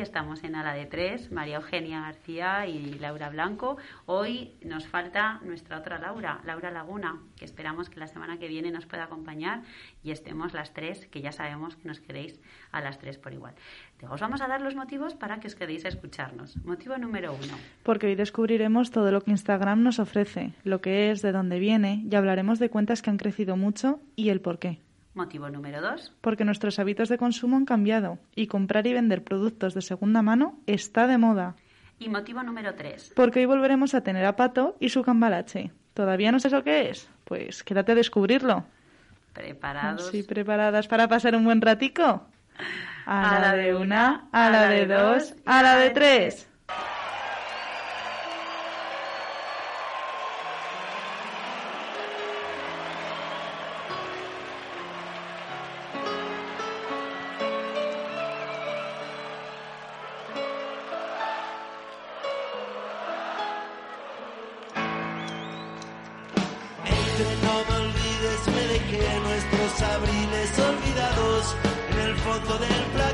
Estamos en Ala de Tres, María Eugenia García y Laura Blanco. Hoy nos falta nuestra otra Laura, Laura Laguna, que esperamos que la semana que viene nos pueda acompañar y estemos las tres, que ya sabemos que nos queréis a las tres por igual. Os vamos a dar los motivos para que os quedéis a escucharnos. Motivo número uno. Porque hoy descubriremos todo lo que Instagram nos ofrece, lo que es, de dónde viene, y hablaremos de cuentas que han crecido mucho y el por qué. Motivo número dos. Porque nuestros hábitos de consumo han cambiado y comprar y vender productos de segunda mano está de moda. Y motivo número tres. Porque hoy volveremos a tener a Pato y su cambalache. ¿Todavía no sabes lo que es? Pues quédate a descubrirlo. ¿Preparados? Sí, preparadas para pasar un buen ratico. A, la de una, a la de dos, a la de tres. En el fondo del placar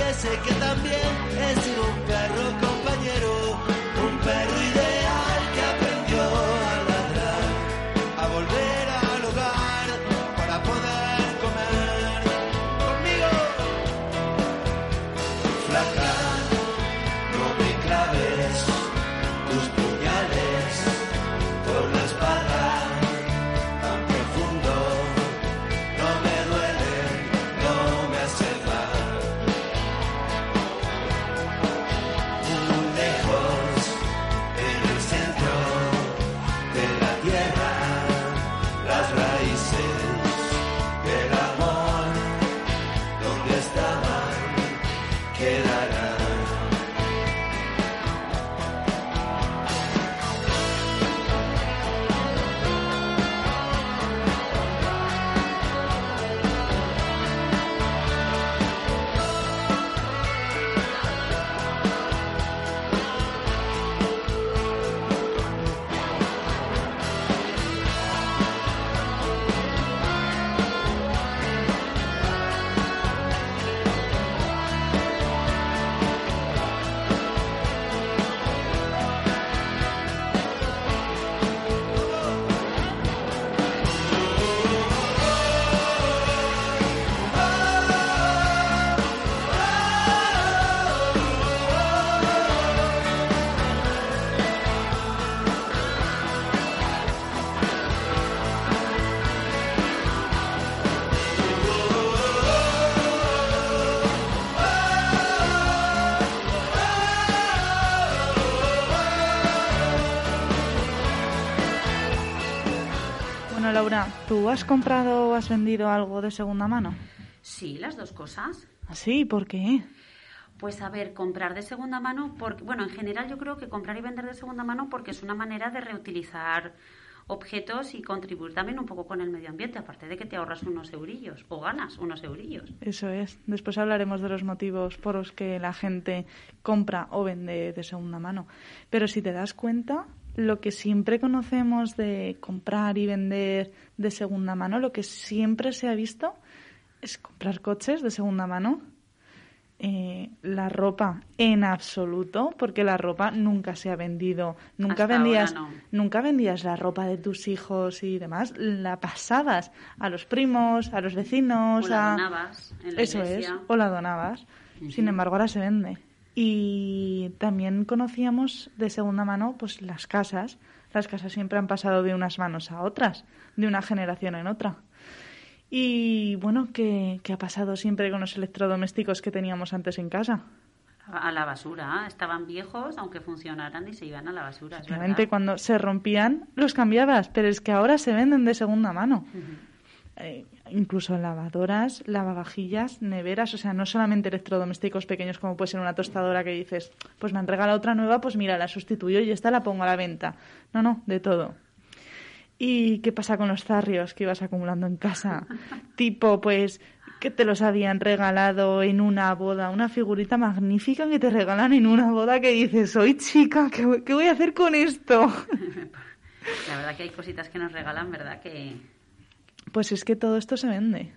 confiese que también he sido ¿tú has comprado o has vendido algo de segunda mano? Sí, las dos cosas. ¿Así? ¿Por qué? Pues a ver, comprar de segunda mano, porque, bueno, en general yo creo que comprar y vender de segunda mano porque es una manera de reutilizar objetos y contribuir también un poco con el medio ambiente, aparte de que te ahorras unos eurillos o ganas unos eurillos. Eso es. Después hablaremos de los motivos por los que la gente compra o vende de segunda mano. Pero si te das cuenta, lo que siempre conocemos de comprar y vender de segunda mano, lo que siempre se ha visto es comprar coches de segunda mano. Eh, la ropa en absoluto, porque la ropa nunca se ha vendido. Nunca Hasta vendías, no. nunca vendías la ropa de tus hijos y demás. La pasabas a los primos, a los vecinos, O la a donabas en la eso iglesia. es, o la donabas. Sin embargo, ahora se vende. Y también conocíamos de segunda mano pues las casas. Las casas siempre han pasado de unas manos a otras, de una generación en otra. Y bueno, ¿qué, qué ha pasado siempre con los electrodomésticos que teníamos antes en casa? A la basura. Estaban viejos, aunque funcionaran, y se iban a la basura. verdad. cuando se rompían, los cambiabas, pero es que ahora se venden de segunda mano. Eh, incluso lavadoras, lavavajillas, neveras, o sea, no solamente electrodomésticos pequeños como puede ser una tostadora que dices, pues me han regalado otra nueva, pues mira, la sustituyo y esta la pongo a la venta. No, no, de todo. ¿Y qué pasa con los zarrios que ibas acumulando en casa? tipo, pues, que te los habían regalado en una boda, una figurita magnífica que te regalan en una boda que dices, soy chica, ¿qué, qué voy a hacer con esto? La verdad que hay cositas que nos regalan, ¿verdad? Que Pues es que todo esto se vende.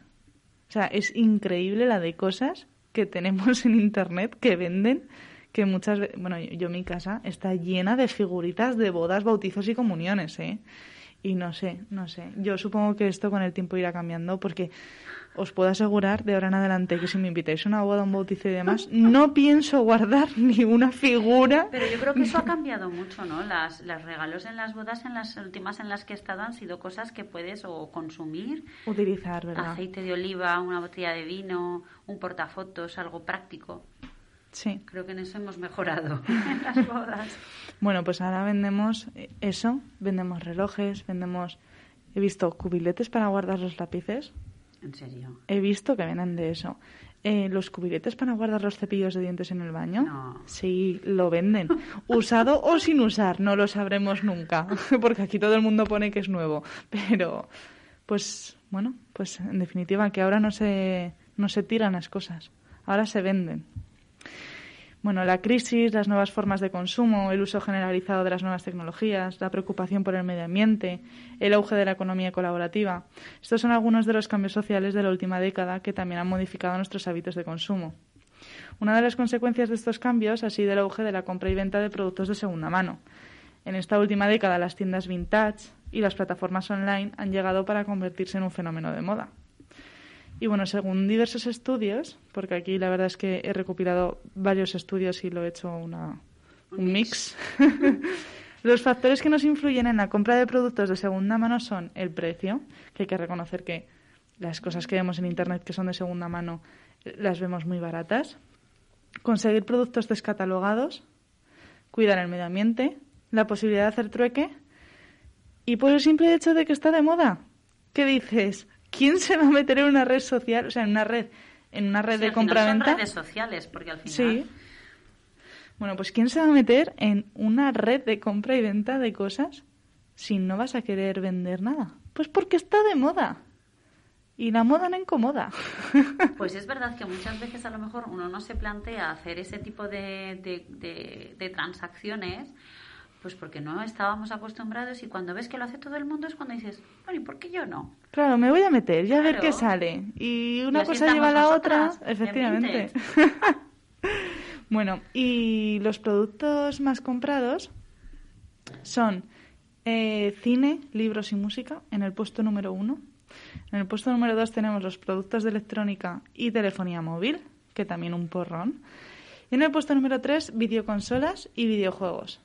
O sea, es increíble la de cosas que tenemos en internet que venden, que muchas veces, bueno, yo, yo mi casa está llena de figuritas de bodas, bautizos y comuniones, ¿eh? Y no sé, no sé. Yo supongo que esto con el tiempo irá cambiando porque os puedo asegurar de ahora en adelante que si me invitáis a una boda, un bautizo y demás, no pienso guardar ni una figura. Pero yo creo que eso ha cambiado mucho, ¿no? Las, los regalos en las bodas, en las últimas en las que he estado, han sido cosas que puedes o consumir. Utilizar, ¿verdad? Aceite de oliva, una botella de vino, un portafotos, algo práctico. Sí. Creo que en eso hemos mejorado en las bodas. Bueno, pues ahora vendemos eso, vendemos relojes, vendemos... He visto cubiletes para guardar los lápices, En serio. he visto que venden de eso. Eh, los cubiletes para guardar los cepillos de dientes en el baño, No. sí, lo venden. Usado o sin usar, no lo sabremos nunca, porque aquí todo el mundo pone que es nuevo. Pero, pues, bueno, pues en definitiva que ahora no se, no se tiran las cosas, ahora se venden. Bueno, la crisis, las nuevas formas de consumo, el uso generalizado de las nuevas tecnologías, la preocupación por el medio ambiente, el auge de la economía colaborativa. Estos son algunos de los cambios sociales de la última década que también han modificado nuestros hábitos de consumo. Una de las consecuencias de estos cambios ha sido el auge de la compra y venta de productos de segunda mano. En esta última década, las tiendas vintage y las plataformas online han llegado para convertirse en un fenómeno de moda. Y bueno, según diversos estudios, porque aquí la verdad es que he recopilado varios estudios y lo he hecho una, un mix, los factores que nos influyen en la compra de productos de segunda mano son el precio, que hay que reconocer que las cosas que vemos en Internet que son de segunda mano eh, las vemos muy baratas, conseguir productos descatalogados, cuidar el medio ambiente, la posibilidad de hacer trueque y por el simple hecho de que está de moda. ¿Qué dices? ¿Quién se va a meter en una red social, o sea, en una red, en una red Sí, de compra-venta? Son redes sociales, porque al final. Sí. Bueno, pues ¿quién se va a meter en una red de compra y venta de cosas si no vas a querer vender nada? Pues porque está de moda. Y la moda no incomoda. Pues es verdad que muchas veces a lo mejor uno no se plantea hacer ese tipo de, de- de- de transacciones, pues porque no estábamos acostumbrados y cuando ves que lo hace todo el mundo es cuando dices, bueno, ¿y por qué yo no? Claro, me voy a meter y a ver qué sale. Y una Y cosa lleva a la otra, efectivamente. bueno, y los productos más comprados son eh, cine, libros y música en el puesto número uno. En el puesto número dos tenemos los productos de electrónica y telefonía móvil, que también un porrón. Y en el puesto número tres, videoconsolas y videojuegos.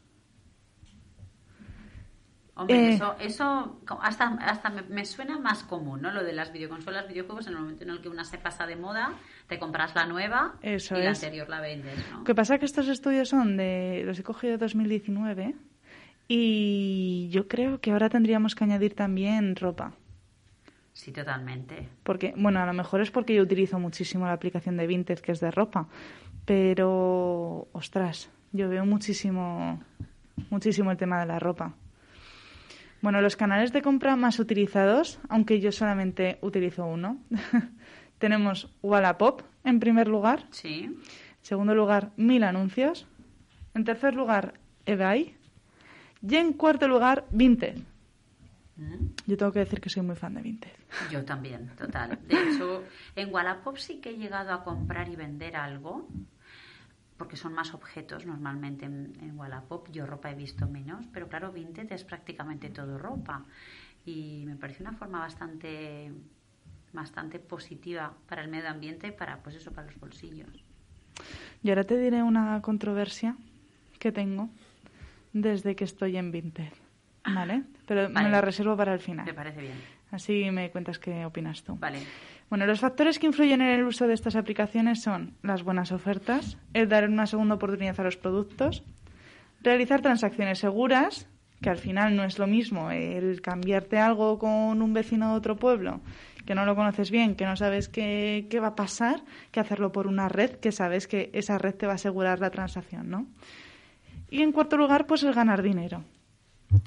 Hombre, Eh. eso, eso hasta, hasta me, me suena más común, ¿no? Lo de las videoconsolas, videojuegos, en el momento en el que una se pasa de moda, te compras la nueva Eso y la anterior la vendes, ¿no? Lo que pasa es que estos estudios son de. los he cogido de 2019 y yo creo que ahora tendríamos que añadir también ropa. Sí, totalmente. Porque, bueno, a lo mejor es porque yo utilizo muchísimo la aplicación de Vinted que es de ropa, pero, ostras, yo veo muchísimo, muchísimo el tema de la ropa. Bueno, los canales de compra más utilizados, aunque yo solamente utilizo uno, tenemos Wallapop en primer lugar, Sí. en segundo lugar, Mil Anuncios. En tercer lugar, eBay. Y en cuarto lugar, Vinted. Mm. Yo tengo que decir que soy muy fan de Vinted. Yo también, total. De hecho, en Wallapop sí que he llegado a comprar y vender algo, porque son más objetos normalmente en, en Wallapop. Yo ropa he visto menos, pero claro, Vinted es prácticamente todo ropa. Y me parece una forma bastante, bastante positiva para el medio ambiente y para, pues eso, para los bolsillos. Y ahora te diré una controversia que tengo desde que estoy en Vinted. ¿Vale? Pero Vale. me la reservo para el final. Me parece bien. Así me cuentas qué opinas tú. Vale. Bueno, los factores que influyen en el uso de estas aplicaciones son las buenas ofertas, el dar una segunda oportunidad a los productos, realizar transacciones seguras, que al final no es lo mismo el cambiarte algo con un vecino de otro pueblo que no lo conoces bien, que no sabes qué, qué va a pasar, que hacerlo por una red que sabes que esa red te va a asegurar la transacción, ¿no? Y en cuarto lugar, pues el ganar dinero.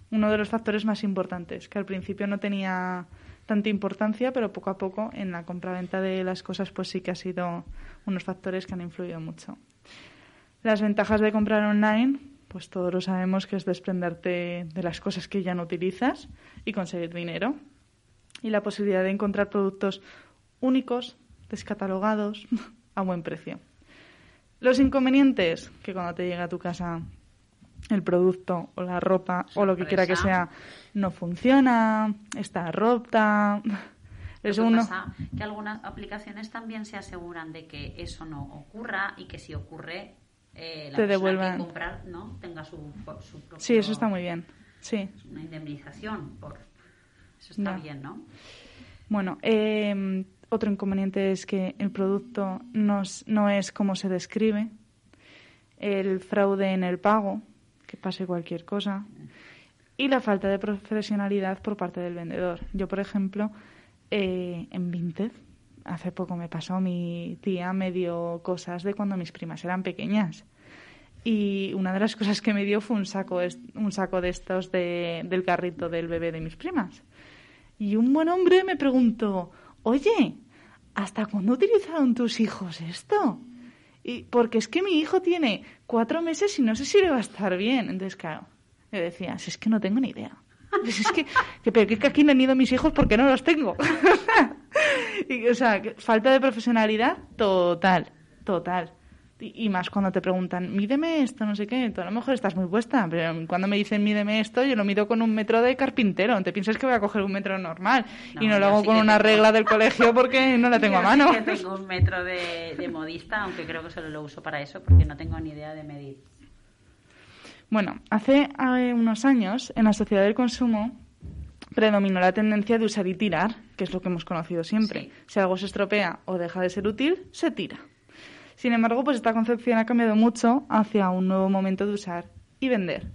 Uno de los factores más importantes, que al principio no tenía tanta importancia, pero poco a poco en la compraventa de las cosas pues sí que ha sido unos factores que han influido mucho. Las ventajas de comprar online, pues todos lo sabemos que es desprenderte de las cosas que ya no utilizas y conseguir dinero. Y la posibilidad de encontrar productos únicos, descatalogados, a buen precio. Los inconvenientes, que cuando te llega a tu casa el producto o la ropa o lo que quiera que sea no funciona, está rota. Lo El que pasa que algunas aplicaciones también se aseguran de que eso no ocurra y que si ocurre eh, la Te persona que comprar no tenga su, su propio- sí, eso está muy bien. Sí. una indemnización por eso está bien, ¿no? Bueno, eh, otro inconveniente es que el producto no es, no es como se describe. El fraude en el pago, que pase cualquier cosa. Y la falta de profesionalidad por parte del vendedor. Yo, por ejemplo, eh, en Vinted, hace poco me pasó, mi tía me dio cosas de cuando mis primas eran pequeñas. Y una de las cosas que me dio fue un saco, un saco de estos de- del carrito del bebé de mis primas. Y un buen hombre me preguntó, oye, ¿hasta cuándo utilizaron tus hijos esto? Y porque es que mi hijo tiene cuatro meses y no sé si le va a estar bien. Entonces, claro, le decía, si es que no tengo ni idea. Pues es que, que, pero que aquí no han ido mis hijos porque no los tengo. y, o sea, falta de profesionalidad total, total. Y, más cuando te preguntan, mídeme esto, no sé qué, tú a lo mejor estás muy puesta, pero cuando me dicen mídeme esto, yo lo mido con un metro de carpintero. ¿Te piensas que voy a coger un metro normal? No, y no lo hago sí con una tengo- regla del colegio porque no la tengo a mano. sí que tengo un metro de, de modista, aunque creo que solo lo uso para eso porque no tengo ni idea de medir. Bueno, hace eh, unos años, en la sociedad del consumo, predominó la tendencia de usar y tirar, que es lo que hemos conocido siempre. Sí. Si algo se estropea o deja de ser útil, se tira. Sin embargo, pues esta concepción ha cambiado mucho hacia un nuevo momento de usar y vender.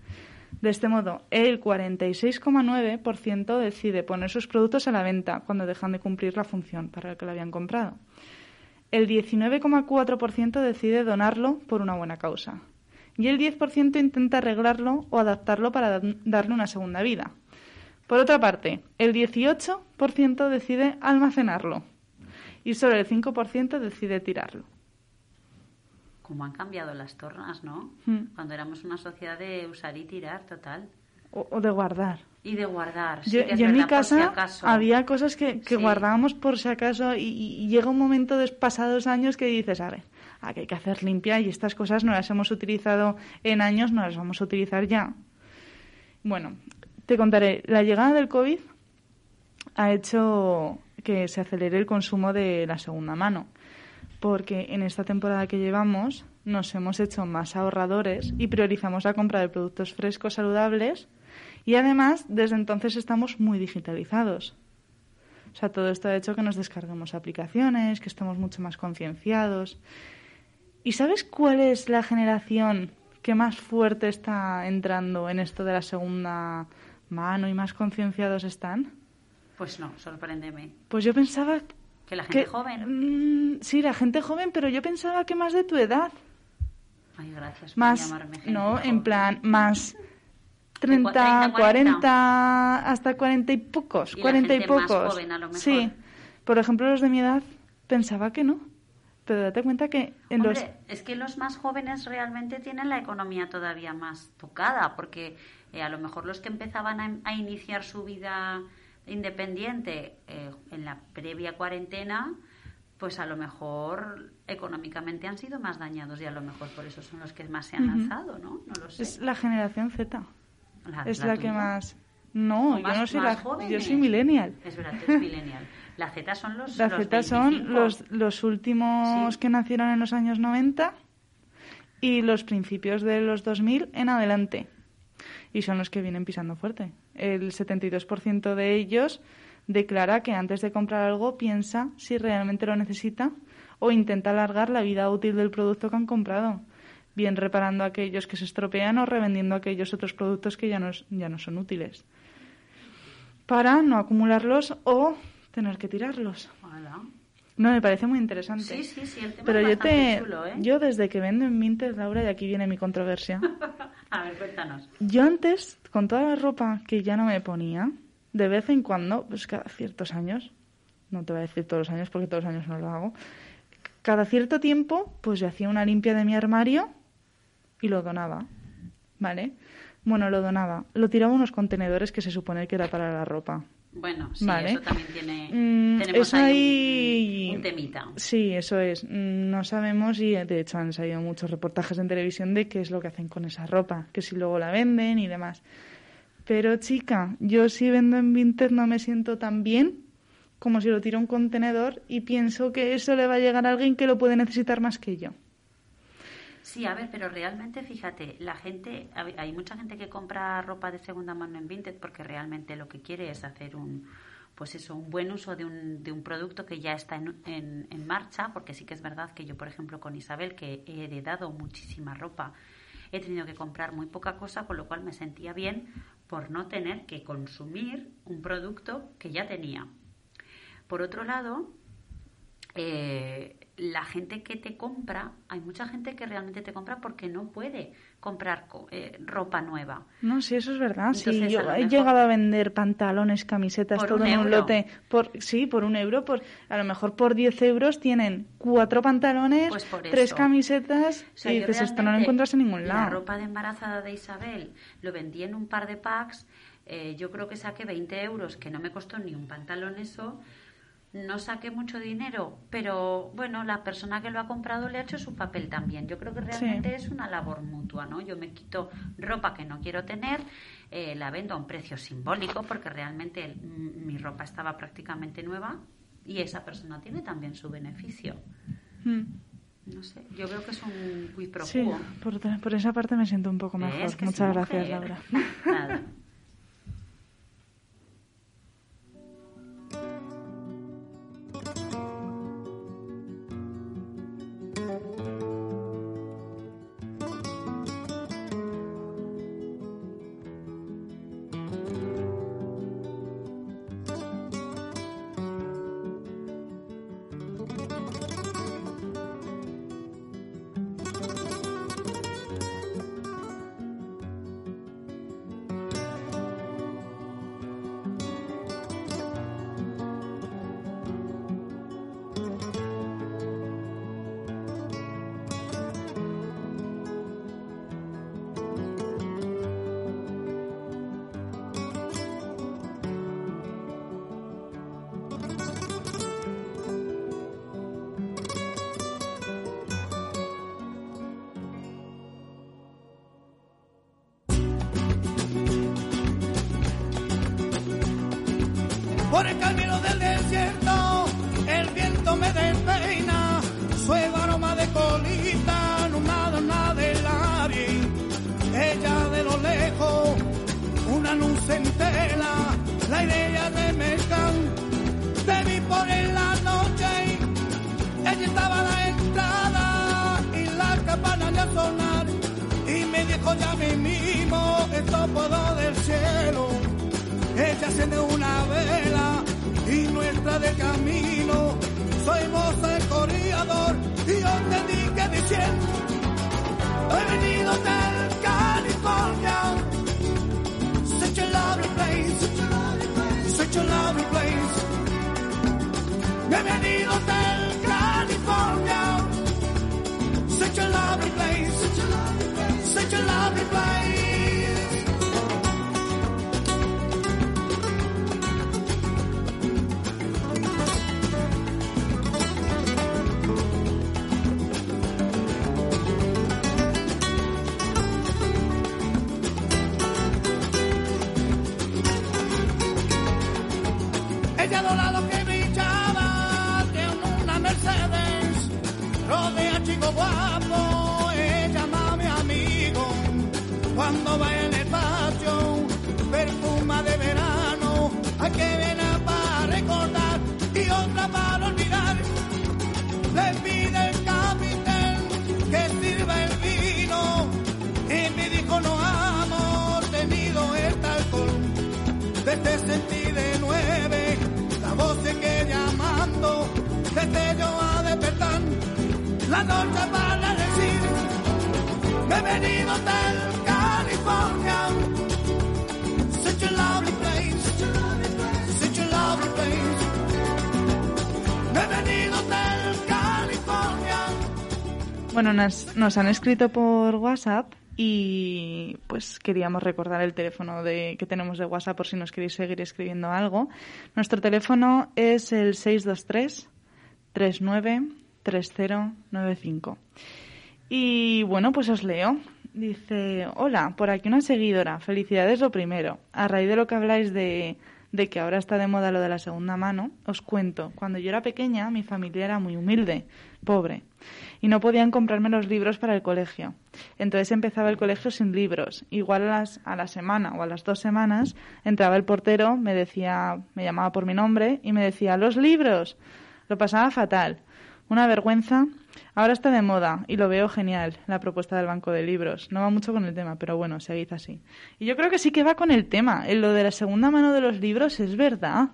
De este modo, el 46,9% decide poner sus productos a la venta cuando dejan de cumplir la función para la que lo habían comprado. El 19,4% decide donarlo por una buena causa. Y el 10% intenta arreglarlo o adaptarlo para da- darle una segunda vida. Por otra parte, el 18% decide almacenarlo. Y solo el 5% decide tirarlo. Como han cambiado las tornas, ¿no? Mm. Cuando éramos una sociedad de usar y tirar, total. O, o de guardar. Y de guardar. sí yo que es yo en mi si casa había cosas que, que Sí. guardábamos por si acaso y, y- llega un momento de pasados años que dices, a ver, aquí hay que hacer limpia y estas cosas no las hemos utilizado en años, no las vamos a utilizar ya. Bueno, te contaré, la llegada del COVID ha hecho que se acelere el consumo de la segunda mano, porque en esta temporada que llevamos nos hemos hecho más ahorradores y priorizamos la compra de productos frescos, saludables y además desde entonces estamos muy digitalizados. O sea, todo esto ha hecho que nos descarguemos aplicaciones, que estemos mucho más concienciados. ¿Y sabes cuál es la generación que más fuerte está entrando en esto de la segunda mano y más concienciados están? Pues no, sorpréndeme. Pues yo pensaba Que la gente que joven. mm, sí, la gente joven, pero yo pensaba que más de tu edad, Ay, gracias por más llamarme gente no, en plan más De 30, 30, 40, hasta 40 y pocos, Y la 40 y más pocos. joven, a lo mejor. Sí. Por ejemplo, los de mi edad pensaba que no. Pero date cuenta que en los es que los más jóvenes realmente tienen la economía todavía más tocada, porque eh, a lo mejor los que empezaban a, a iniciar su vida independiente eh, en la previa cuarentena, pues a lo mejor económicamente han sido más dañados y a lo mejor por eso son los que más se han lanzado, ¿no? No lo sé. es la generación Z. La- es la la, que más no, yo no soy la yo jóvenes. soy millennial. Es verdad, tú eres millennial. La Z son los La los Z son 25. los, los últimos Sí. que nacieron en los años 90 y los principios de los 2000 en adelante. Y son los que vienen pisando fuerte. El 72% de ellos declara que antes de comprar algo piensa si realmente lo necesita o intenta alargar la vida útil del producto que han comprado, bien reparando aquellos que se estropean o revendiendo aquellos otros productos que ya no, ya no son útiles, para no acumularlos o tener que tirarlos. No, me parece muy interesante. Sí, sí, sí, el tema Pero es yo te, chulo, ¿eh? yo desde que vendo en Vinted, Laura, y aquí viene mi controversia. A ver, cuéntanos. Yo antes, con toda la ropa que ya no me ponía, de vez en cuando, pues cada ciertos años, no te voy a decir todos los años porque todos los años no lo hago, cada cierto tiempo, pues yo hacía una limpia de mi armario y lo donaba, ¿vale? Bueno, lo donaba. Lo tiraba a unos contenedores que se supone que era para la ropa. Bueno, sí, Vale. eso también tiene. Mm, tenemos ahí- un, un temita. Sí, eso es. Mm, No sabemos y de hecho han salido muchos reportajes en televisión de qué es lo que hacen con esa ropa, que si luego la venden y demás. Pero chica, yo si vendo en Vinted no me siento tan bien como si lo tiro a un contenedor y pienso que eso le va a llegar a alguien que lo puede necesitar más que yo. Sí, a ver, pero realmente, fíjate, la gente, hay mucha gente que compra ropa de segunda mano en Vinted porque realmente lo que quiere es hacer un, pues eso, un buen uso de un, de un producto que ya está en, en, en marcha, porque sí que es verdad que yo, por ejemplo, con Isabel, que he heredado muchísima ropa, he tenido que comprar muy poca cosa, con lo cual me sentía bien por no tener que consumir un producto que ya tenía. Por otro lado, eh, la gente que te compra, hay mucha gente que realmente te compra porque no puede comprar co- eh, ropa nueva. No, sí, eso es verdad. Sí, Entonces, yo a lo he llegado a vender pantalones, camisetas, todo un en un lote. Por, sí, por un euro. Por, a lo mejor por 10 euros tienen cuatro pantalones, Pues tres camisetas O sea, y yo dices, esto no lo encuentras en ningún La lado. ropa de embarazada de Isabel lo vendí en un par de packs. eh, yo creo que saqué 20 euros, que no me costó ni un pantalón eso. No saqué mucho dinero, pero bueno, la persona que lo ha comprado le ha hecho su papel también. Yo creo que realmente es una labor mutua, ¿no? Yo me quito ropa que no quiero tener, eh, la vendo a un precio simbólico porque realmente el- m- mi ropa estaba prácticamente nueva y esa persona tiene también su beneficio. Mm. No sé, yo creo que es un quid pro Sí, por, por esa parte me siento un poco mejor. ¿Ves que Muchas gracias? Laura. Nada. Ella enciende una vela y nuestra de camino. Soy voz el corredor y yo te dije diciendo, he venido del California. Such a lovely place, such a lovely place. He venido del California. Such a lovely place, such a lovely place. A despertar, la noche para decir, me he venido del California, such a lovely place, such a lovely place, me he venido del California. Bueno, nos, nos han escrito por WhatsApp y pues queríamos recordar el teléfono de, que tenemos de WhatsApp por si nos queréis seguir escribiendo algo. Nuestro teléfono es el 623 39 3095. Y bueno, pues os leo. Dice, hola, por aquí una seguidora. Felicidades lo primero. A raíz de lo que habláis de, de que ahora está de moda lo de la segunda mano, os cuento. Cuando yo era pequeña, mi familia era muy humilde, pobre, y no podían comprarme los libros para el colegio. Entonces empezaba el colegio sin libros. Igual a, las, a la semana o a las dos semanas entraba el portero, me decía, me llamaba por mi nombre y me decía, los libros. Lo pasaba fatal. Una vergüenza. Ahora está de moda y lo veo genial, la propuesta del banco de libros. No va mucho con el tema, pero bueno, seguid así. Y yo creo que sí que va con el tema. En lo de la segunda mano de los libros es verdad.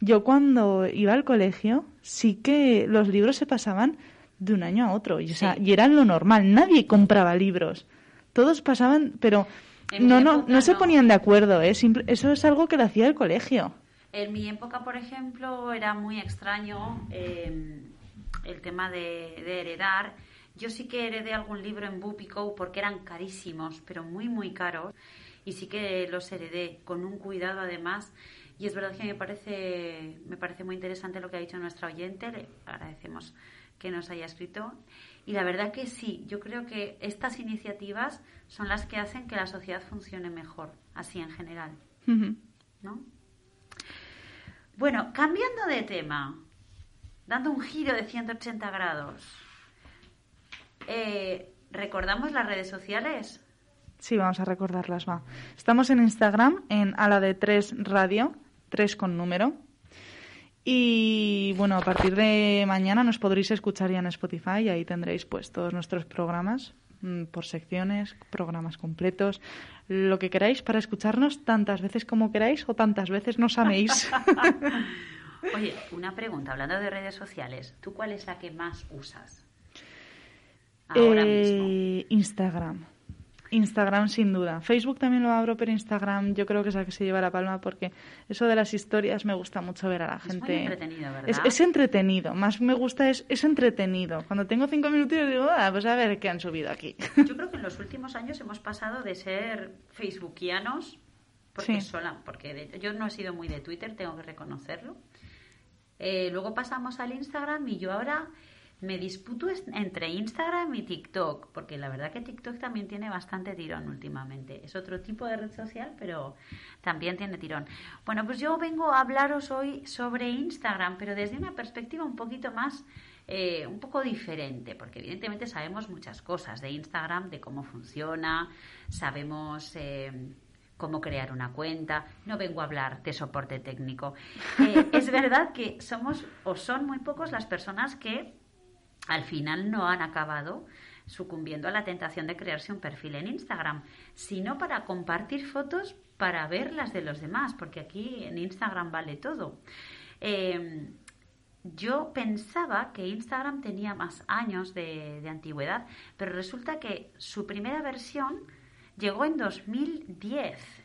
Yo cuando iba al colegio, sí que los libros se pasaban de un año a otro. Y, o sea, y era lo normal. Nadie compraba libros. Todos pasaban, pero no, no, no se ponían de acuerdo. ¿eh? Simple- eso es algo que lo hacía el colegio. En mi época, por ejemplo, era muy extraño eh, el tema de, de heredar. Yo sí que heredé algún libro en Bupico porque eran carísimos, pero muy, muy caros. Y sí que los heredé con un cuidado además. Y es verdad que me parece, me parece muy interesante lo que ha dicho nuestra oyente. Le agradecemos que nos haya escrito. Y la verdad que sí, yo creo que estas iniciativas son las que hacen que la sociedad funcione mejor, así en general. ¿no? Bueno, cambiando de tema, dando un giro de 180 grados, eh, ¿recordamos las redes sociales? Sí, vamos a recordarlas, va. Estamos en Instagram, en a la de 3 radio, 3 con número. Y bueno, a partir de mañana nos podréis escuchar ya en Spotify y ahí tendréis pues todos nuestros programas mm, por secciones, programas completos, lo que queráis para escucharnos tantas veces como queráis o tantas veces nos améis. Oye, una pregunta, hablando de redes sociales, ¿tú cuál es la que más usas? Ahora mismo. Eh, Instagram. Instagram sin duda. Facebook también lo abro, pero Instagram yo creo que es la que se lleva la palma porque eso de las historias me gusta mucho ver a la Es muy gente. entretenido, ¿verdad? Es, es entretenido, más me gusta es, es entretenido. Cuando tengo cinco minutos digo, ah, pues a ver qué han subido aquí. Yo creo que en los últimos años hemos pasado de ser facebookianos, porque, Sí. sola, porque de- yo no he sido muy de Twitter, tengo que reconocerlo. Eh, luego pasamos al Instagram y yo ahora me disputo entre Instagram y TikTok, porque la verdad que TikTok también tiene bastante tirón últimamente. Es otro tipo de red social, pero también tiene tirón. Bueno, pues yo vengo a hablaros hoy sobre Instagram, pero desde una perspectiva un poquito más, eh, un poco diferente, porque evidentemente sabemos muchas cosas de Instagram, de cómo funciona, sabemos... eh, cómo crear una cuenta. No vengo a hablar de soporte técnico. Eh, es verdad que somos o son muy pocos las personas que al final no han acabado sucumbiendo a la tentación de crearse un perfil en Instagram, sino para compartir fotos para ver las de los demás, porque aquí en Instagram vale todo. Eh, yo pensaba que Instagram tenía más años de antigüedad, pero resulta que su primera versión llegó en 2010.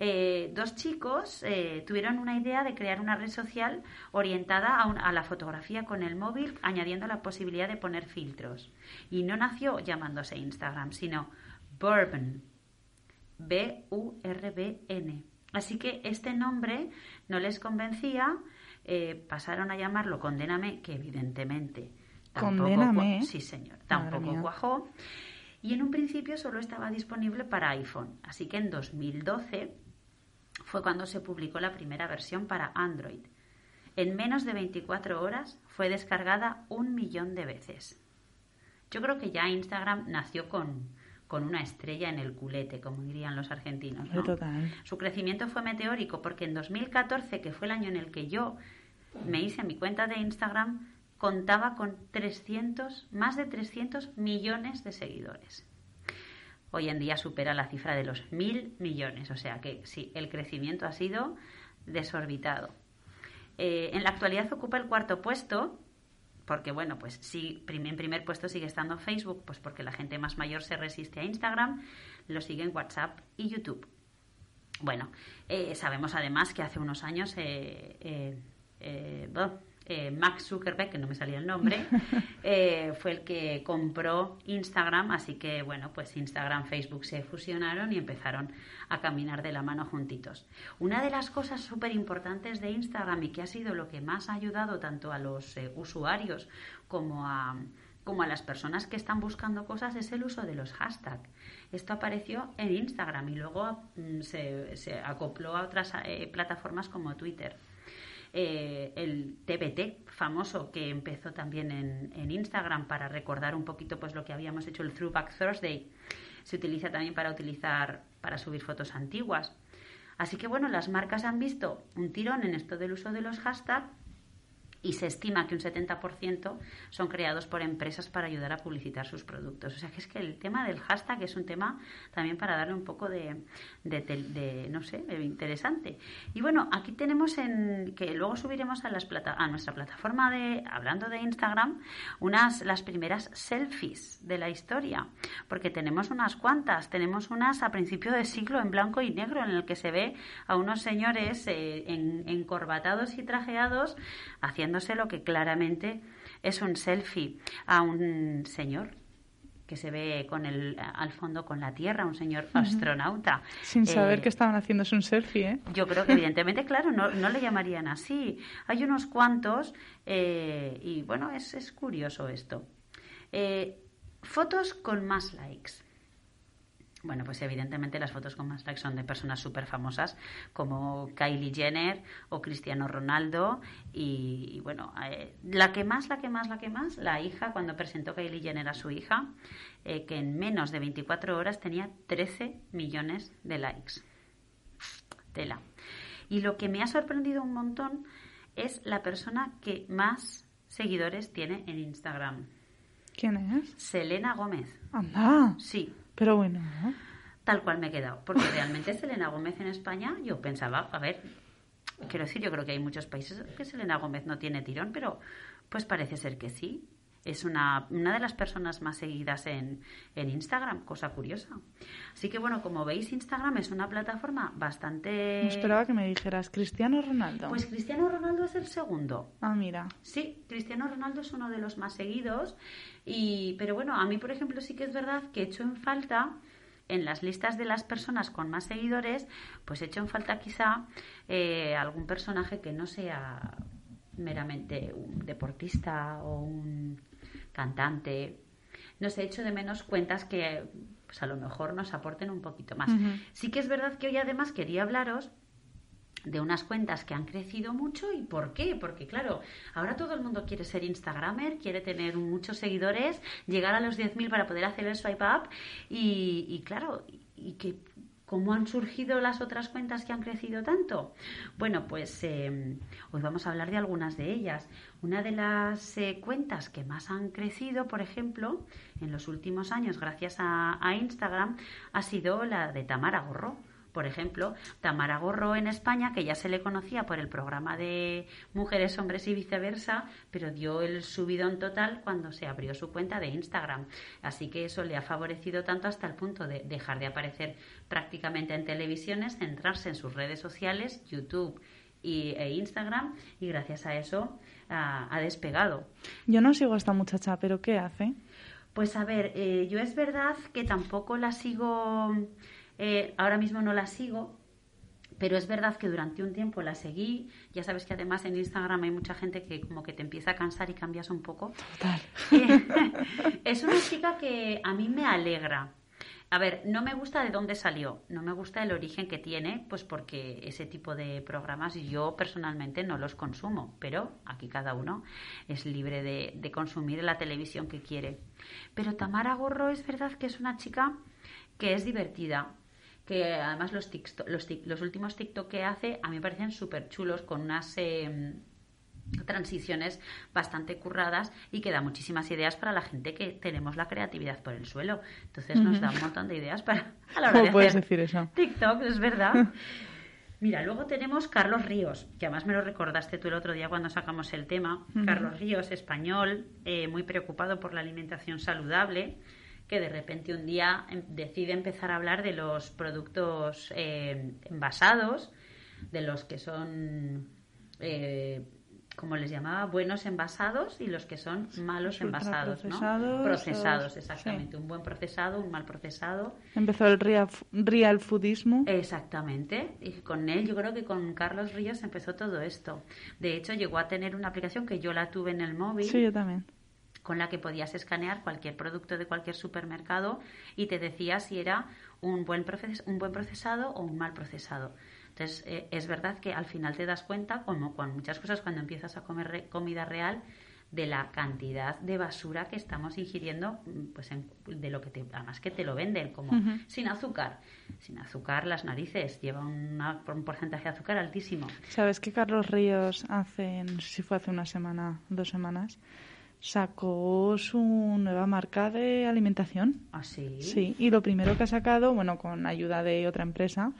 Eh, dos chicos eh, tuvieron una idea de crear una red social orientada a, un- a la fotografía con el móvil, añadiendo la posibilidad de poner filtros. Y no nació llamándose Instagram, sino Bourbon. B-U-R-B-N. Así que este nombre no les convencía, eh, pasaron a llamarlo Condéname, que evidentemente tampoco, sí señor, tampoco cuajó. Y en un principio solo estaba disponible para iPhone. Así que en 2012 fue cuando se publicó la primera versión para Android. En menos de 24 horas fue descargada un millón de veces. Yo creo que ya Instagram nació con, con una estrella en el culete, como dirían los argentinos. ¿no? Total. Su crecimiento fue meteórico porque en 2014, que fue el año en el que yo me hice mi cuenta de Instagram, contaba con 300, más de 300 millones de seguidores. Hoy en día supera la cifra de los mil millones, o sea que sí, el crecimiento ha sido desorbitado. Eh, en la actualidad ocupa el cuarto puesto, porque bueno, pues sí, en primer puesto sigue estando Facebook, pues porque la gente más mayor se resiste a Instagram, lo sigue en WhatsApp y YouTube. Bueno, eh, sabemos además que hace unos años eh, eh, Max Zuckerberg, que no me salía el nombre, eh, fue el que compró Instagram, así que bueno, pues Instagram, Facebook se fusionaron y empezaron a caminar de la mano juntitos. Una de las cosas súper importantes de Instagram y que ha sido lo que más ha ayudado tanto a los eh, usuarios como a como a las personas que están buscando cosas es el uso de los hashtags. Esto apareció en Instagram y luego mm, se, se acopló a otras plataformas como Twitter. Eh, el TBT famoso que empezó también en, en Instagram para recordar un poquito pues lo que habíamos hecho el Throwback Thursday. Se utiliza también para utilizar para subir fotos antiguas. Así que bueno las marcas han visto un tirón en esto del uso de los hashtags y se estima que un 70% son creados por empresas para ayudar a publicitar sus productos. O sea que es que el tema del hashtag es un tema también para darle un poco de, de, tel- de, no sé, de interesante. Y bueno, aquí tenemos en que luego subiremos a, las plata, a nuestra plataforma de, hablando de Instagram, unas las primeras selfies de la historia, porque tenemos unas cuantas, tenemos unas a principio de siglo en blanco y negro en el que se ve a unos señores eh, en, encorbatados y trajeados haciéndose lo que claramente es un selfie a un señor que se ve con el al fondo con la tierra, un señor astronauta. Sin saber Eh, que estaban haciéndose un selfie, ¿eh? yo creo que evidentemente, claro, no, no le llamarían así. Hay unos cuantos eh, y bueno, es, es curioso esto. Eh, fotos con más likes. Bueno, pues evidentemente las fotos con más likes son de personas súper famosas como Kylie Jenner o Cristiano Ronaldo y, bueno, eh, la que más, la que más, la que más, la hija cuando presentó Kylie Jenner a su hija, eh, que en menos de 24 horas tenía 13 millones de likes. Tela. Y lo que me ha sorprendido un montón es la persona que más seguidores tiene en Instagram. ¿Quién es? Selena Gómez. Anda. Sí, Pero bueno, ¿no? tal cual me he quedado. Porque realmente Selena Gómez en España, yo pensaba, a ver, quiero decir, yo creo que hay muchos países que Selena Gómez no tiene tirón, pero pues parece ser que sí. Es una, una de las personas más seguidas en, en Instagram, cosa curiosa. Así que bueno, como veis, Instagram es una plataforma bastante... No esperaba que me dijeras Cristiano Ronaldo. Pues Cristiano Ronaldo es el segundo. Ah, mira. Sí, Cristiano Ronaldo es uno de los más seguidos. Y, pero bueno, a mí, por ejemplo, sí que es verdad que he hecho en falta en las listas de las personas con más seguidores, pues he hecho en falta quizá eh, algún personaje que no sea meramente un deportista o un cantante. No sé, echo de menos cuentas que pues a lo mejor nos aporten un poquito más. Sí que es verdad que hoy además quería hablaros de unas cuentas que han crecido mucho y por qué porque claro ahora todo el mundo quiere ser instagramer quiere tener muchos seguidores llegar a los 10.000 para poder hacer el swipe up y, y claro y que cómo han surgido las otras cuentas que han crecido tanto bueno pues eh, hoy vamos a hablar de algunas de ellas. Una de las eh, cuentas que más han crecido por ejemplo en los últimos años gracias a, a Instagram ha sido la de Tamara Gorro por ejemplo, Tamara Gorro en España, que ya se le conocía por el programa de Mujeres, Hombres y Viceversa, pero dio el subidón total cuando se abrió su cuenta de Instagram. Así que eso le ha favorecido tanto hasta el punto de dejar de aparecer prácticamente en televisiones, centrarse en sus redes sociales, YouTube y, e Instagram, y gracias a eso ah, ha despegado. Yo no sigo a esta muchacha, pero ¿qué hace? Pues a ver, eh, yo es verdad que tampoco la sigo, eh, ahora mismo no la sigo, pero es verdad que durante un tiempo la seguí. Ya sabes que además en Instagram hay mucha gente que como que te empieza a cansar y cambias un poco. Total. Eh, es una chica que a mí me alegra. A ver, no me gusta de dónde salió, no me gusta el origen que tiene, pues porque ese tipo de programas yo personalmente no los consumo, pero aquí cada uno es libre de, de consumir la televisión que quiere. Pero Tamara Gorro es verdad que es una chica que es divertida, que además los, tikto- los, los últimos TikTok que hace a mí me parecen súper chulos, con unas eh, transiciones bastante curradas y que da muchísimas ideas para la gente que tenemos la creatividad por el suelo. Entonces nos da un montón de ideas para a la hora ¿Cómo de puedes hacer decir eso? TikTok, es verdad. Mira, luego tenemos Carlos Ríos, que además me lo recordaste tú el otro día cuando sacamos el tema. Carlos Ríos, español, eh, muy preocupado por la alimentación saludable, que de repente un día em- decide empezar a hablar de los productos eh, envasados, de los que son, eh, como les llamaba, buenos envasados y los que son malos Los envasados, ¿no? ultraprocesados, Procesados, exactamente. sí. Un buen procesado, un mal procesado. Empezó el real, real foodismo. Exactamente. Y con él, yo creo que con Carlos Ríos empezó todo esto. De hecho, llegó a tener una aplicación que yo la tuve en el móvil, Sí, yo también. Con la que podías escanear cualquier producto de cualquier supermercado y te decía si era un buen, proces- un buen procesado o un mal procesado. Entonces, eh, es verdad que al final te das cuenta, como con muchas cosas, cuando empiezas a comer re- comida real, de la cantidad de basura que estamos ingiriendo, mm, pues en- de lo que te, además que te lo venden, como sin azúcar. Sin azúcar, las narices lleva una- un porcentaje de azúcar altísimo. ¿Sabes que Carlos Ríos hace, no sé si fue hace una semana, dos semanas, sacó su nueva marca de alimentación? Así. Sí, y lo primero que ha sacado, bueno, con ayuda de otra empresa,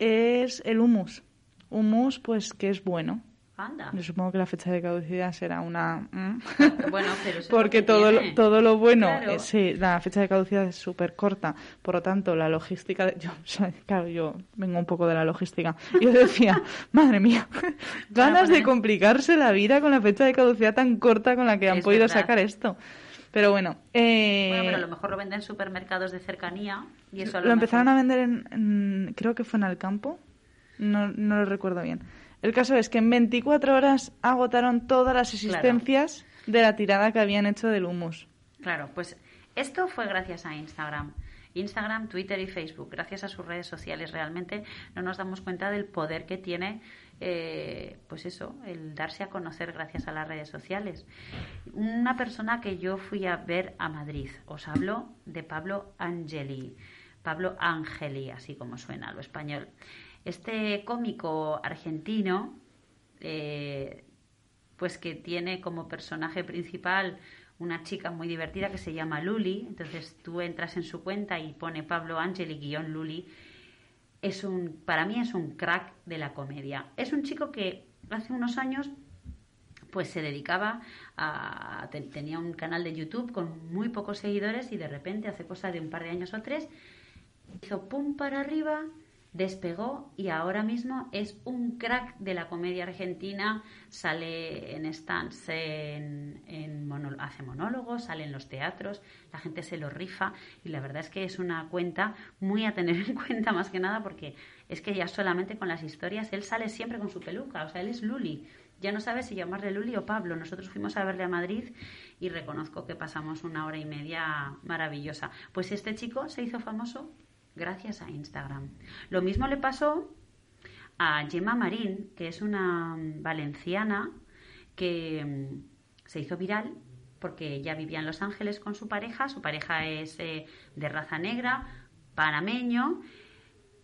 es el hummus. Hummus, pues que es bueno. Anda. Yo supongo que la fecha de caducidad será una... Bueno, pero Porque lo que todo lo, tiene. todo lo bueno, Claro. eh, sí, la fecha de caducidad es súper corta. Por lo tanto, la logística... de- yo, o sea, claro, yo vengo un poco de la logística. Yo decía, madre mía, ganas de complicarse la vida con la fecha de caducidad tan corta con la que han Es podido verdad. sacar esto. Pero bueno, eh, Bueno, pero a lo mejor lo venden en supermercados de cercanía y eso a lo, lo, empezaron a vender en, en- creo que fue en Alcampo, no, no lo recuerdo bien. El caso es que en 24 horas agotaron todas las existencias de la tirada que habían hecho del humus. Claro, pues esto fue gracias a Instagram. Instagram, Twitter y Facebook, gracias a sus redes sociales, realmente no nos damos cuenta del poder que tiene, eh, pues eso, el darse a conocer gracias a las redes sociales. Una persona que yo fui a ver a Madrid, os hablo de Pablo Angeli, Pablo Angeli, así como suena lo español. Este cómico argentino, eh, pues que tiene como personaje principal una chica muy divertida que se llama Luli. Entonces tú entras en su cuenta y pone Pablo Angeli guion Luli. Es un, para mí es un crack de la comedia. Es un chico que hace unos años pues se dedicaba a te- tenía un canal de YouTube con muy pocos seguidores y de repente hace cosa de un par de años o tres hizo pum para arriba, despegó y ahora mismo es un crack de la comedia argentina, sale en stands, en, en hace monólogos, sale en los teatros, la gente se lo rifa y la verdad es que es una cuenta muy a tener en cuenta más que nada porque es que ya solamente con las historias él sale siempre con su peluca, o sea, él es Luli. Ya no sabe si llamarle Luli o Pablo. Nosotros fuimos a verle a Madrid y reconozco que pasamos una hora y media maravillosa. Pues este chico se hizo famoso gracias a Instagram. Lo mismo le pasó a Gemma Marín, que es una mm, valenciana que mm, se hizo viral porque ella vivía en Los Ángeles con su pareja. Su pareja es eh, de raza negra, panameño.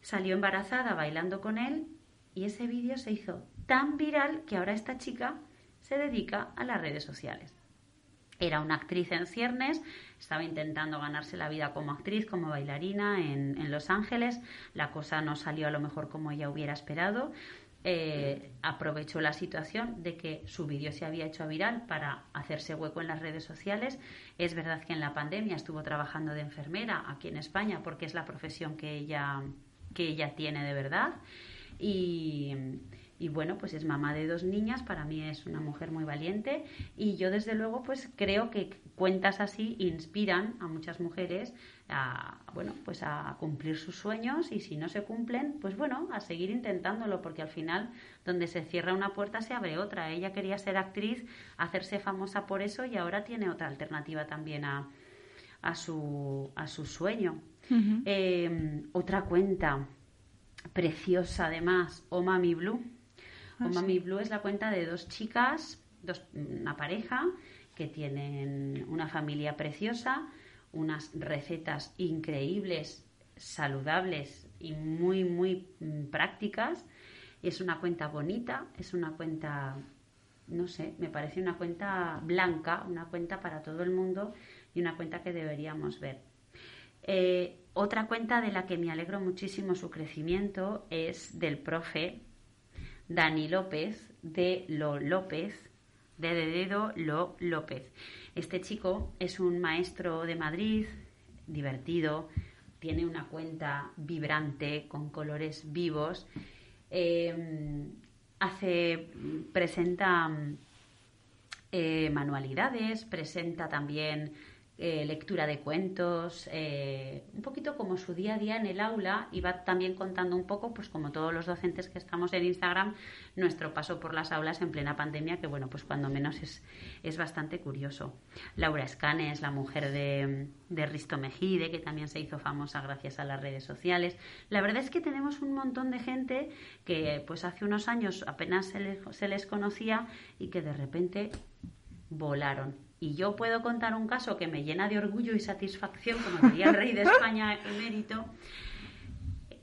Salió embarazada bailando con él y ese vídeo se hizo tan viral que ahora esta chica se dedica a las redes sociales. Era una actriz en ciernes, estaba intentando ganarse la vida como actriz, como bailarina en, en Los Ángeles. La cosa no salió a lo mejor como ella hubiera esperado. Eh, aprovechó la situación de que su vídeo se había hecho viral para hacerse hueco en las redes sociales. Es verdad que en la pandemia estuvo trabajando de enfermera aquí en España porque es la profesión que ella, que ella tiene de verdad. Y, y bueno, pues es mamá de dos niñas, para mí es una mujer muy valiente y yo desde luego pues creo que cuentas así inspiran a muchas mujeres a, bueno, pues a cumplir sus sueños y si no se cumplen, pues bueno, a seguir intentándolo porque al final donde se cierra una puerta se abre otra. Ella quería ser actriz, hacerse famosa por eso y ahora tiene otra alternativa también a, a, su, a su sueño. Eh, otra cuenta preciosa además, O Mami Blue. Ah, Mami Blue es la cuenta de dos chicas, dos, una pareja que tienen una familia preciosa, unas recetas increíbles, saludables y muy, muy mm, prácticas. Es una cuenta bonita, es una cuenta, no sé, me parece una cuenta blanca, una cuenta para todo el mundo y una cuenta que deberíamos ver. Eh, otra cuenta de la que me alegro muchísimo su crecimiento es del profe Dani López de Lo López, de de dedo Lo López. Este chico es un maestro de Madrid, divertido, tiene una cuenta vibrante con colores vivos, eh, hace, presenta eh, manualidades, presenta también eh, lectura de cuentos, eh, un poquito como su día a día en el aula y va también contando un poco, pues como todos los docentes que estamos en Instagram, nuestro paso por las aulas en plena pandemia, que bueno, pues cuando menos es, es bastante curioso. Laura Escanes, la mujer de, de Risto Mejide, que también se hizo famosa gracias a las redes sociales. La verdad es que tenemos un montón de gente que pues hace unos años apenas se les, se les conocía y que de repente volaron. Y yo puedo contar un caso que me llena de orgullo y satisfacción, como diría el rey de España emérito,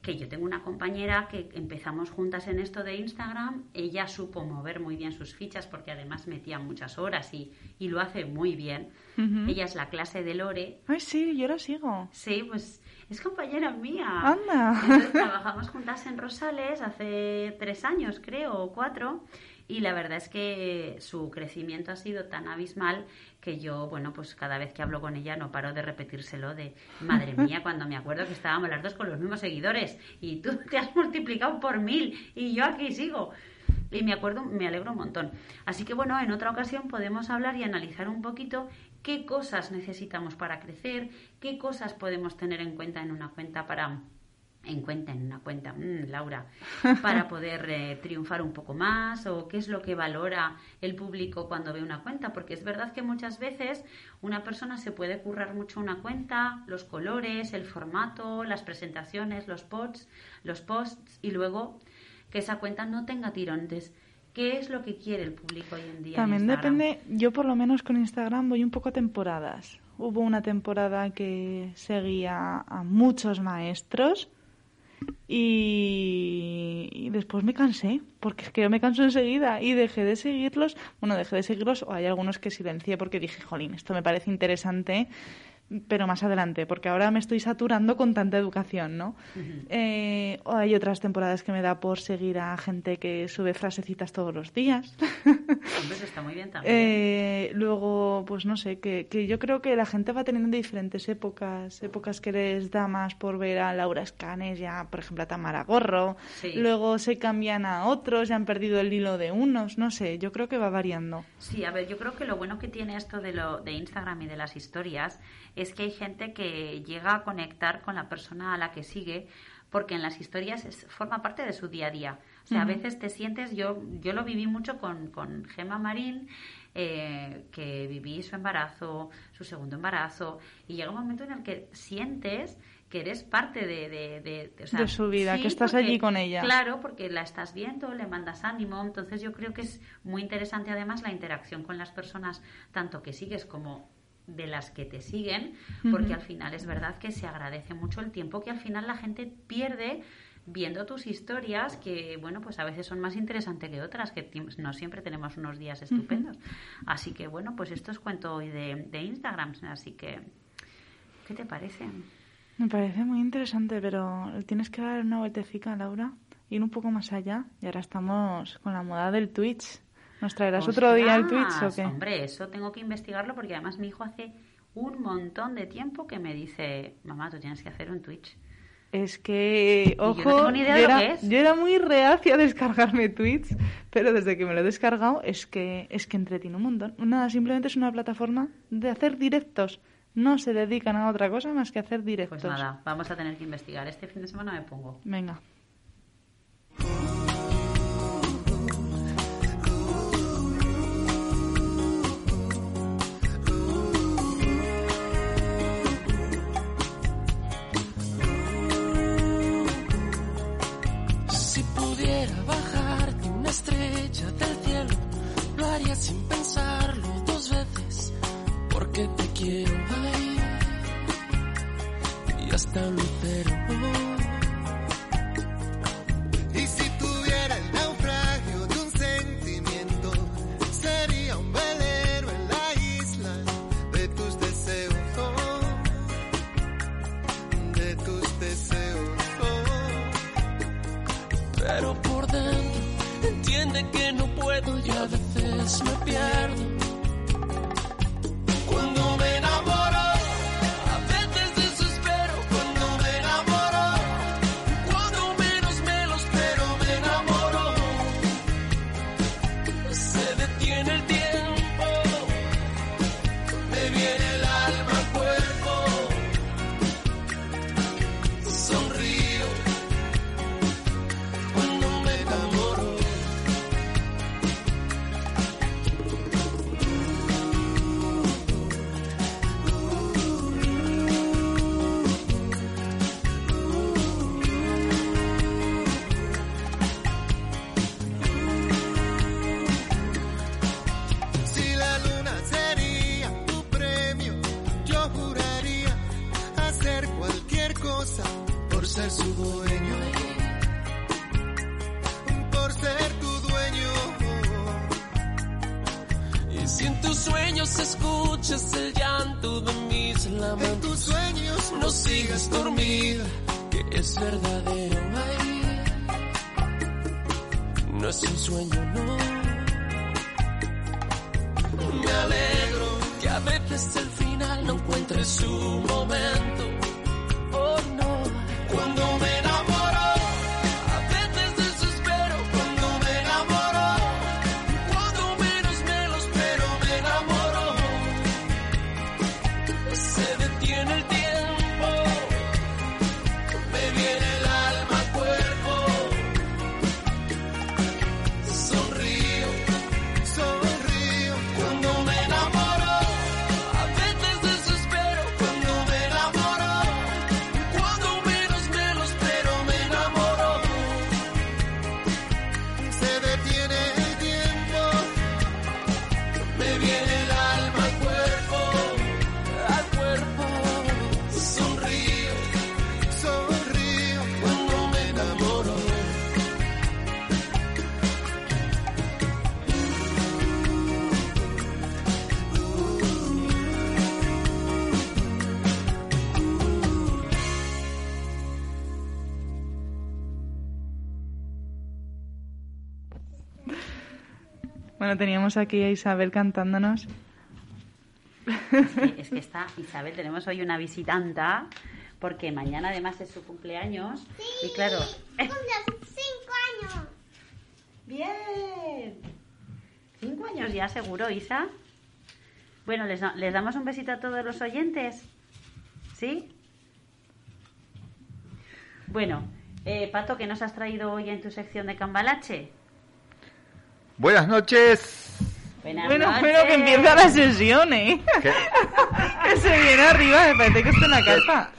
que yo tengo una compañera que empezamos juntas en esto de Instagram, ella supo mover muy bien sus fichas porque además metía muchas horas y, y lo hace muy bien. Ella es la clase de Lore. Ay, sí, yo la sigo. Sí, pues es compañera mía. Anda. Entonces, trabajamos juntas en Rosales hace tres años, creo, o cuatro. Y la verdad es que su crecimiento ha sido tan abismal que yo, bueno, pues cada vez que hablo con ella no paro de repetírselo de, madre mía, cuando me acuerdo que estábamos las dos con los mismos seguidores y tú te has multiplicado por mil y yo aquí sigo. Y me acuerdo, me alegro un montón. Así que bueno, en otra ocasión podemos hablar y analizar un poquito qué cosas necesitamos para crecer, qué cosas podemos tener en cuenta en una cuenta para en cuenta en una cuenta, mm, Laura, para poder eh, triunfar un poco más o qué es lo que valora el público cuando ve una cuenta, porque es verdad que muchas veces una persona se puede currar mucho una cuenta, los colores, el formato, las presentaciones, los posts, los posts y luego que esa cuenta no tenga tirones. ¿Qué es lo que quiere el público hoy en día? También depende, yo por lo menos con Instagram voy un poco a temporadas. Hubo una temporada que seguía a muchos maestros y, y después me cansé, porque es que yo me canso enseguida y dejé de seguirlos. Bueno, dejé de seguirlos o hay algunos que silencié porque dije, jolín, esto me parece interesante, pero más adelante, porque ahora me estoy saturando con tanta educación, ¿no? Eh, o hay otras temporadas que me da por seguir a gente que sube frasecitas todos los días. Hombre, eso está muy bien también. Eh, luego, pues no sé, que, que yo creo que la gente va teniendo diferentes épocas, épocas que les da más por ver a Laura Escanes, ya por ejemplo a Tamara Gorro, Sí. luego se cambian a otros, ya han perdido el hilo de unos, no sé, yo creo que va variando. Sí, a ver, yo creo que lo bueno que tiene esto de, lo, de Instagram y de las historias es que hay gente que llega a conectar con la persona a la que sigue porque en las historias es, forma parte de su día a día. O sea, a veces te sientes, yo, yo lo viví mucho con, con Gemma Marín, eh, que viví su embarazo, su segundo embarazo, y llega un momento en el que sientes que eres parte de, de, de- de- o sea, De su vida, sí, que estás porque- allí con ella. Claro, porque la estás viendo, le mandas ánimo, entonces yo creo que es muy interesante además la interacción con las personas, tanto que sigues como de las que te siguen, porque al final es verdad que se agradece mucho el tiempo que al final la gente pierde viendo tus historias que bueno pues a veces son más interesantes que otras que no siempre tenemos unos días estupendos así que bueno pues esto es cuento hoy de, de Instagram así que ¿qué te parece? Me parece muy interesante, pero tienes que dar una vueltecica, Laura, ir un poco más allá. Y ahora estamos con la moda del Twitch. ¿Nos traerás otro día el Twitch o qué? Hombre, eso tengo que investigarlo porque además mi hijo hace un montón de tiempo que me dice, mamá, tú tienes que hacer un Twitch. Es que, ojo, yo, era, que es. yo era muy reacia a descargarme Twitch, pero desde que me lo he descargado es que es que entretiene un montón. Nada, simplemente es una plataforma de hacer directos. No se dedican a otra cosa más que hacer directos. Pues nada, vamos a tener que investigar. Este fin de semana me pongo. Venga. quisiera bajarte una estrella del cielo, lo haría sin pensarlo dos veces, porque te quiero ahí y hasta mi no. Me alegro que a veces el final no encuentre su momento. Teníamos aquí a Isabel cantándonos. Es que, es que está Isabel, tenemos hoy una visitanta, porque mañana además es su cumpleaños. y claro. cinco años. Bien. Cinco años ya, seguro, Isa. Bueno, ¿les, da- les damos un besito a todos los oyentes. ¿Sí? Bueno, eh, Pato, ¿qué nos has traído hoy en tu sección de Cambalache? Buenas noches. Buenas Bueno, noches. bueno, que empieza la sesión, ¿eh? ¿Qué? que se viene arriba, me parece que está en la carpa.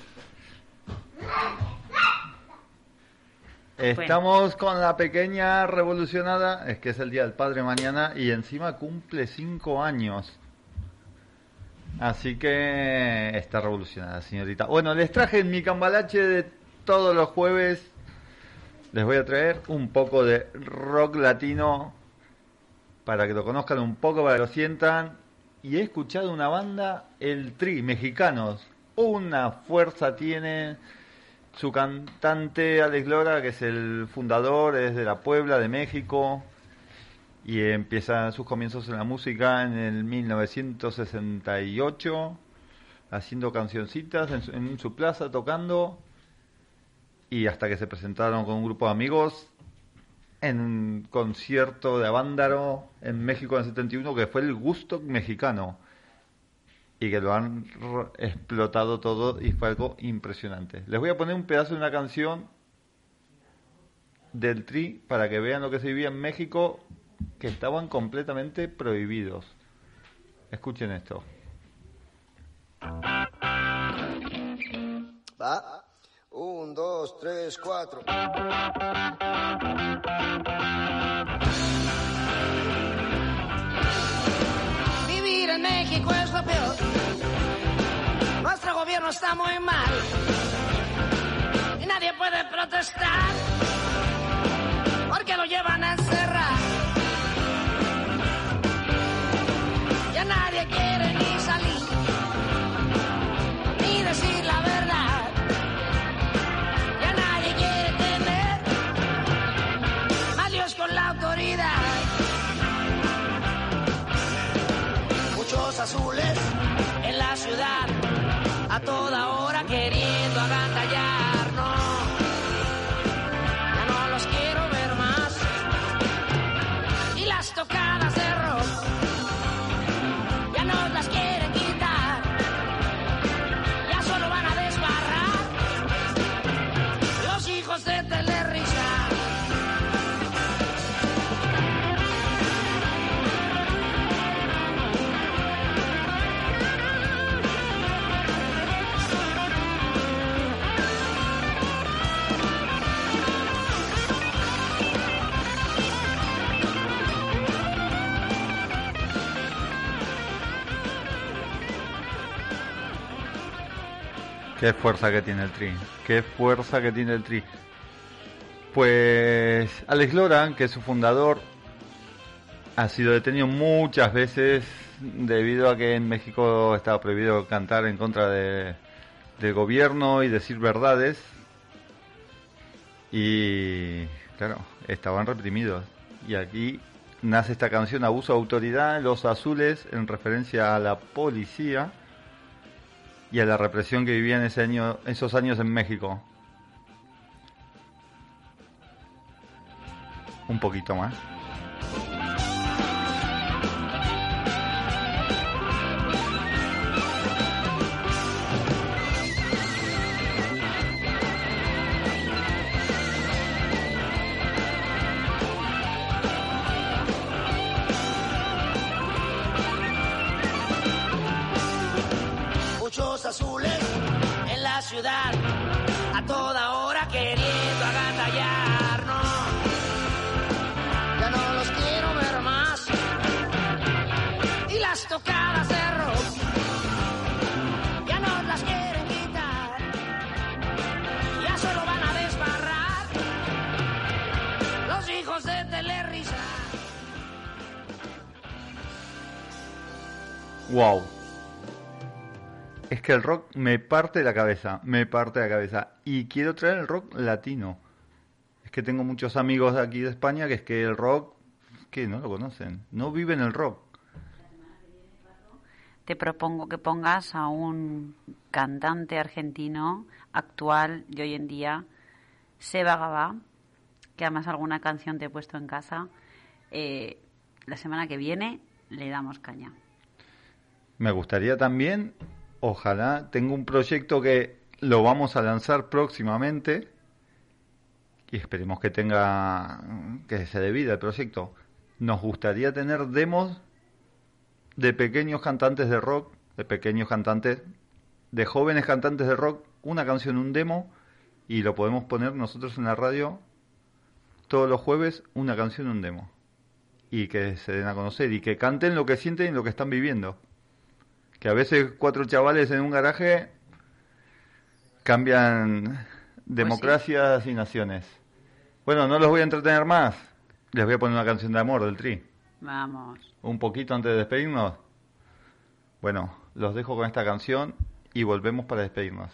Estamos con la pequeña revolucionada, es que es el Día del Padre mañana y encima cumple cinco años. Así que está revolucionada, señorita. Bueno, les traje en mi cambalache de todos los jueves. Les voy a traer un poco de rock latino para que lo conozcan un poco, para que lo sientan. Y he escuchado una banda, el Tri, mexicanos. Una fuerza tiene su cantante Alex Lora, que es el fundador, es de la Puebla, de México, y empieza sus comienzos en la música en el 1968, haciendo cancioncitas en su, en su plaza, tocando, y hasta que se presentaron con un grupo de amigos en un concierto de Avándaro en México en el 71, que fue el gusto mexicano y que lo han explotado todo y fue algo impresionante. Les voy a poner un pedazo de una canción del Tri para que vean lo que se vivía en México, que estaban completamente prohibidos. Escuchen esto. Va. Un, dos, tres, cuatro. Vivir en México es lo peor. Nuestro gobierno está muy mal. puede protestar toda hora queriendo Qué fuerza que tiene el tri. Qué fuerza que tiene el tri. Pues Alex Lora, que es su fundador, ha sido detenido muchas veces debido a que en México estaba prohibido cantar en contra de, del gobierno y decir verdades. Y claro, estaban reprimidos. Y aquí nace esta canción Abuso de Autoridad, Los Azules, en referencia a la policía y a la represión que vivía en ese año, esos años en México. Un poquito más. A toda hora queriendo agantallarnos. Ya no los quiero ver más. Y las tocadas de rock, ya no las quieren quitar. Ya solo van a desbarrar los hijos de Telerisa. Wow. Que el rock me parte la cabeza, me parte la cabeza. Y quiero traer el rock latino. Es que tengo muchos amigos de aquí de España que es que el rock, que no lo conocen, no viven el rock. Te propongo que pongas a un cantante argentino actual de hoy en día, Seba Gabá, que además alguna canción te he puesto en casa. Eh, la semana que viene le damos caña. Me gustaría también, ojalá, tengo un proyecto que lo vamos a lanzar próximamente y esperemos que tenga, que se dé vida el proyecto. Nos gustaría tener demos de pequeños cantantes de rock, de pequeños cantantes, de jóvenes cantantes de rock, una canción, un demo, y lo podemos poner nosotros en la radio todos los jueves, una canción, un demo. Y que se den a conocer y que canten lo que sienten y lo que están viviendo. Que a veces cuatro chavales en un garaje cambian democracias y naciones. Bueno, no los voy a entretener más. Les voy a poner una canción de amor del Tri. Vamos. Un poquito antes de despedirnos. Bueno, los dejo con esta canción y volvemos para despedirnos.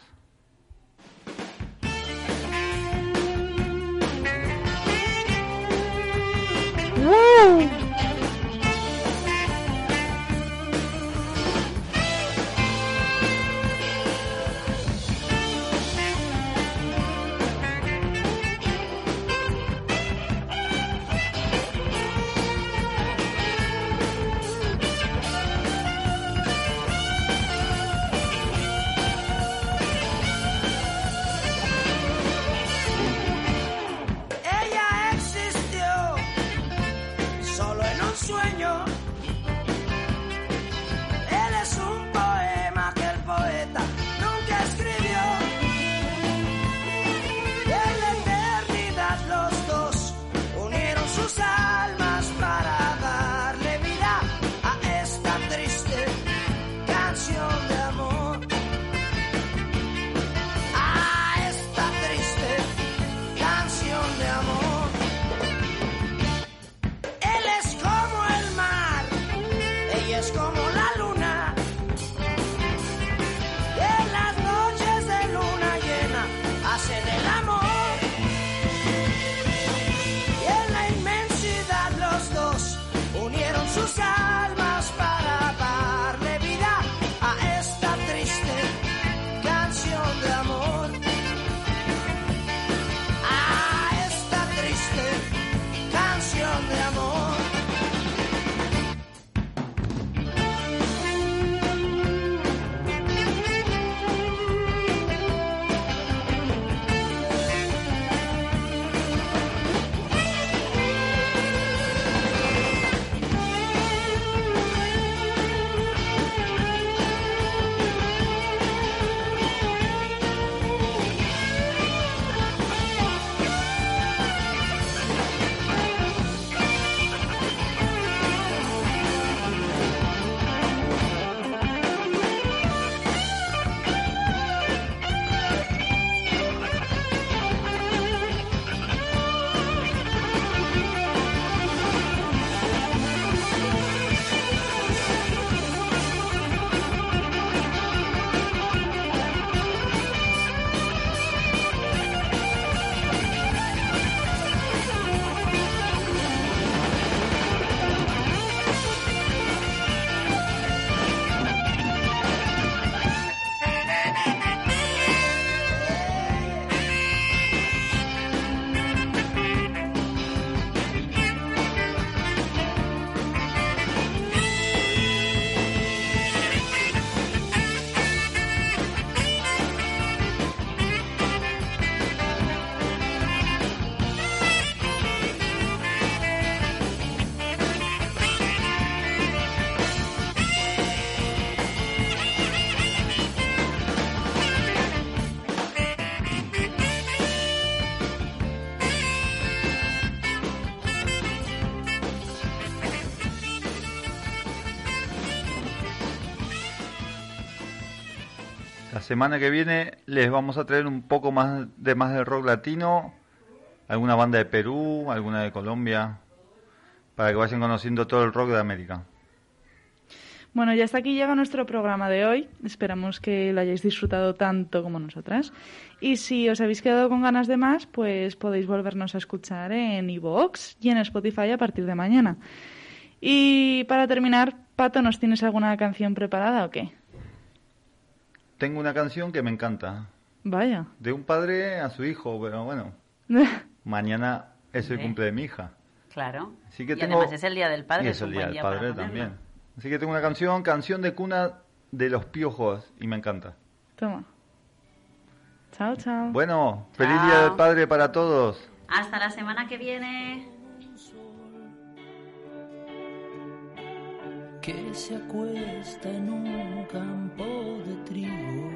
Semana que viene les vamos a traer un poco más de más del rock latino, alguna banda de Perú, alguna de Colombia, para que vayan conociendo todo el rock de América. Bueno, ya hasta aquí llega nuestro programa de hoy. Esperamos que lo hayáis disfrutado tanto como nosotras. Y si os habéis quedado con ganas de más, pues podéis volvernos a escuchar en iVoox y en Spotify a partir de mañana. Y para terminar, Pato, ¿nos tienes alguna canción preparada o qué? Tengo una canción que me encanta, Vaya. de un padre a su hijo, pero bueno, mañana es el Sí. cumple de mi hija. Claro. Así que y tengo- además es el Día del Padre. y es el día del padre también. Así que tengo una canción, canción de cuna de los piojos, y me encanta. Toma. Chao, chao. Bueno, feliz Chao. día del padre para todos. Hasta la semana que viene. Que se acuesta en un campo de trigo.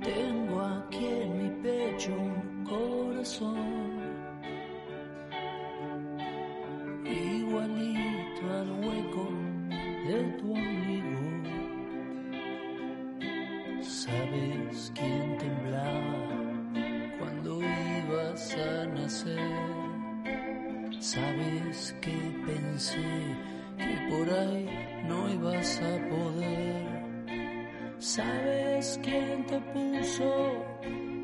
Tengo aquí en mi pecho un corazón igualito al hueco de tu ombligo. ¿Sabes quién temblaba cuando ibas a nacer? Sabes que pensé que por ahí no ibas a poder. Sabes quién te puso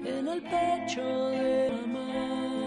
en el pecho de mamá.